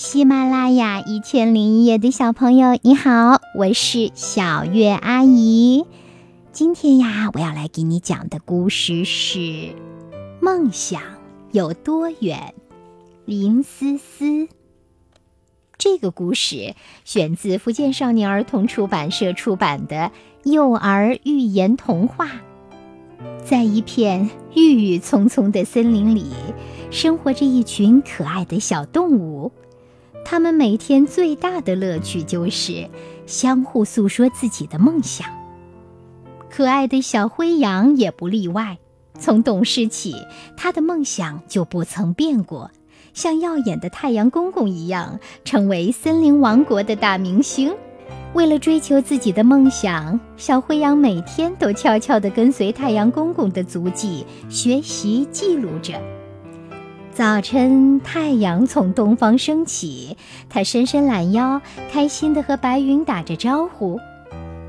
喜马拉雅一千零一夜的小朋友，你好，我是小月阿姨。今天呀，我要来给你讲的故事是：梦想有多远？林思思。这个故事选自福建少年儿童出版社出版的幼儿寓言童话。在一片郁郁葱葱的森林里，生活着一群可爱的小动物。他们每天最大的乐趣就是相互诉说自己的梦想。可爱的小灰羊也不例外。从懂事起，他的梦想就不曾变过，像耀眼的太阳公公一样，成为森林王国的大明星。为了追求自己的梦想，小灰羊每天都悄悄地跟随太阳公公的足迹，学习记录着。早晨，太阳从东方升起，它伸伸懒腰，开心地和白云打着招呼。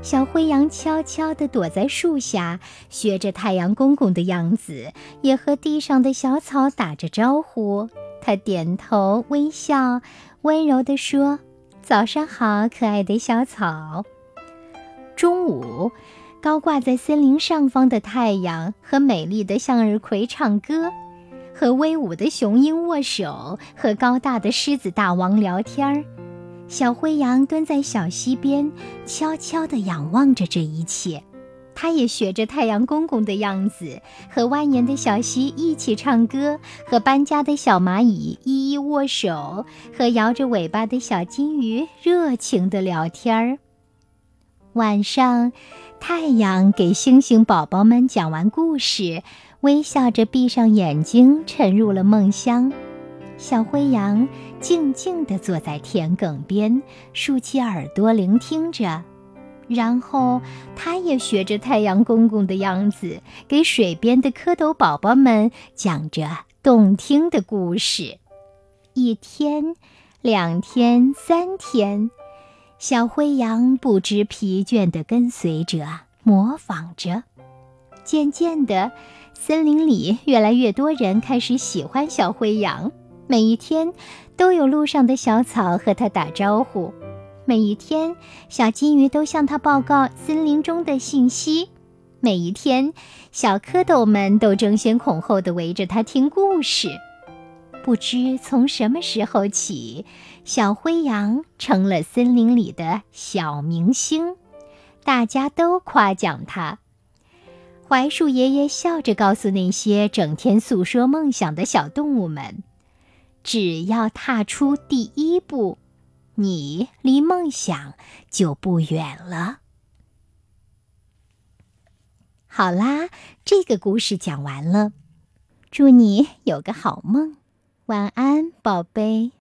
小灰羊悄悄地躲在树下，学着太阳公公的样子，也和地上的小草打着招呼。它点头微笑，温柔地说：“早上好，可爱的小草。”中午，高挂在森林上方的太阳和美丽的向日葵唱歌。和威武的雄鹰握手，和高大的狮子大王聊天儿。小灰羊蹲在小溪边，悄悄地仰望着这一切。它也学着太阳公公的样子，和蜿蜒的小溪一起唱歌，和搬家的小蚂蚁一一握手，和摇着尾巴的小金鱼热情地聊天儿。晚上，太阳给星星宝宝们讲完故事。微笑着闭上眼睛，沉入了梦乡。小灰羊静静地坐在田埂边，竖起耳朵聆听着。然后，它也学着太阳公公的样子，给水边的蝌蚪宝宝们讲着动听的故事。一天，两天，三天，小灰羊不知疲倦地跟随着，模仿着。渐渐的，森林里越来越多人开始喜欢小灰羊。每一天，都有路上的小草和它打招呼；每一天，小金鱼都向它报告森林中的信息；每一天，小蝌蚪们都争先恐后地围着它听故事。不知从什么时候起，小灰羊成了森林里的小明星，大家都夸奖它。槐树爷爷笑着告诉那些整天诉说梦想的小动物们：“只要踏出第一步，你离梦想就不远了。”好啦，这个故事讲完了，祝你有个好梦，晚安，宝贝。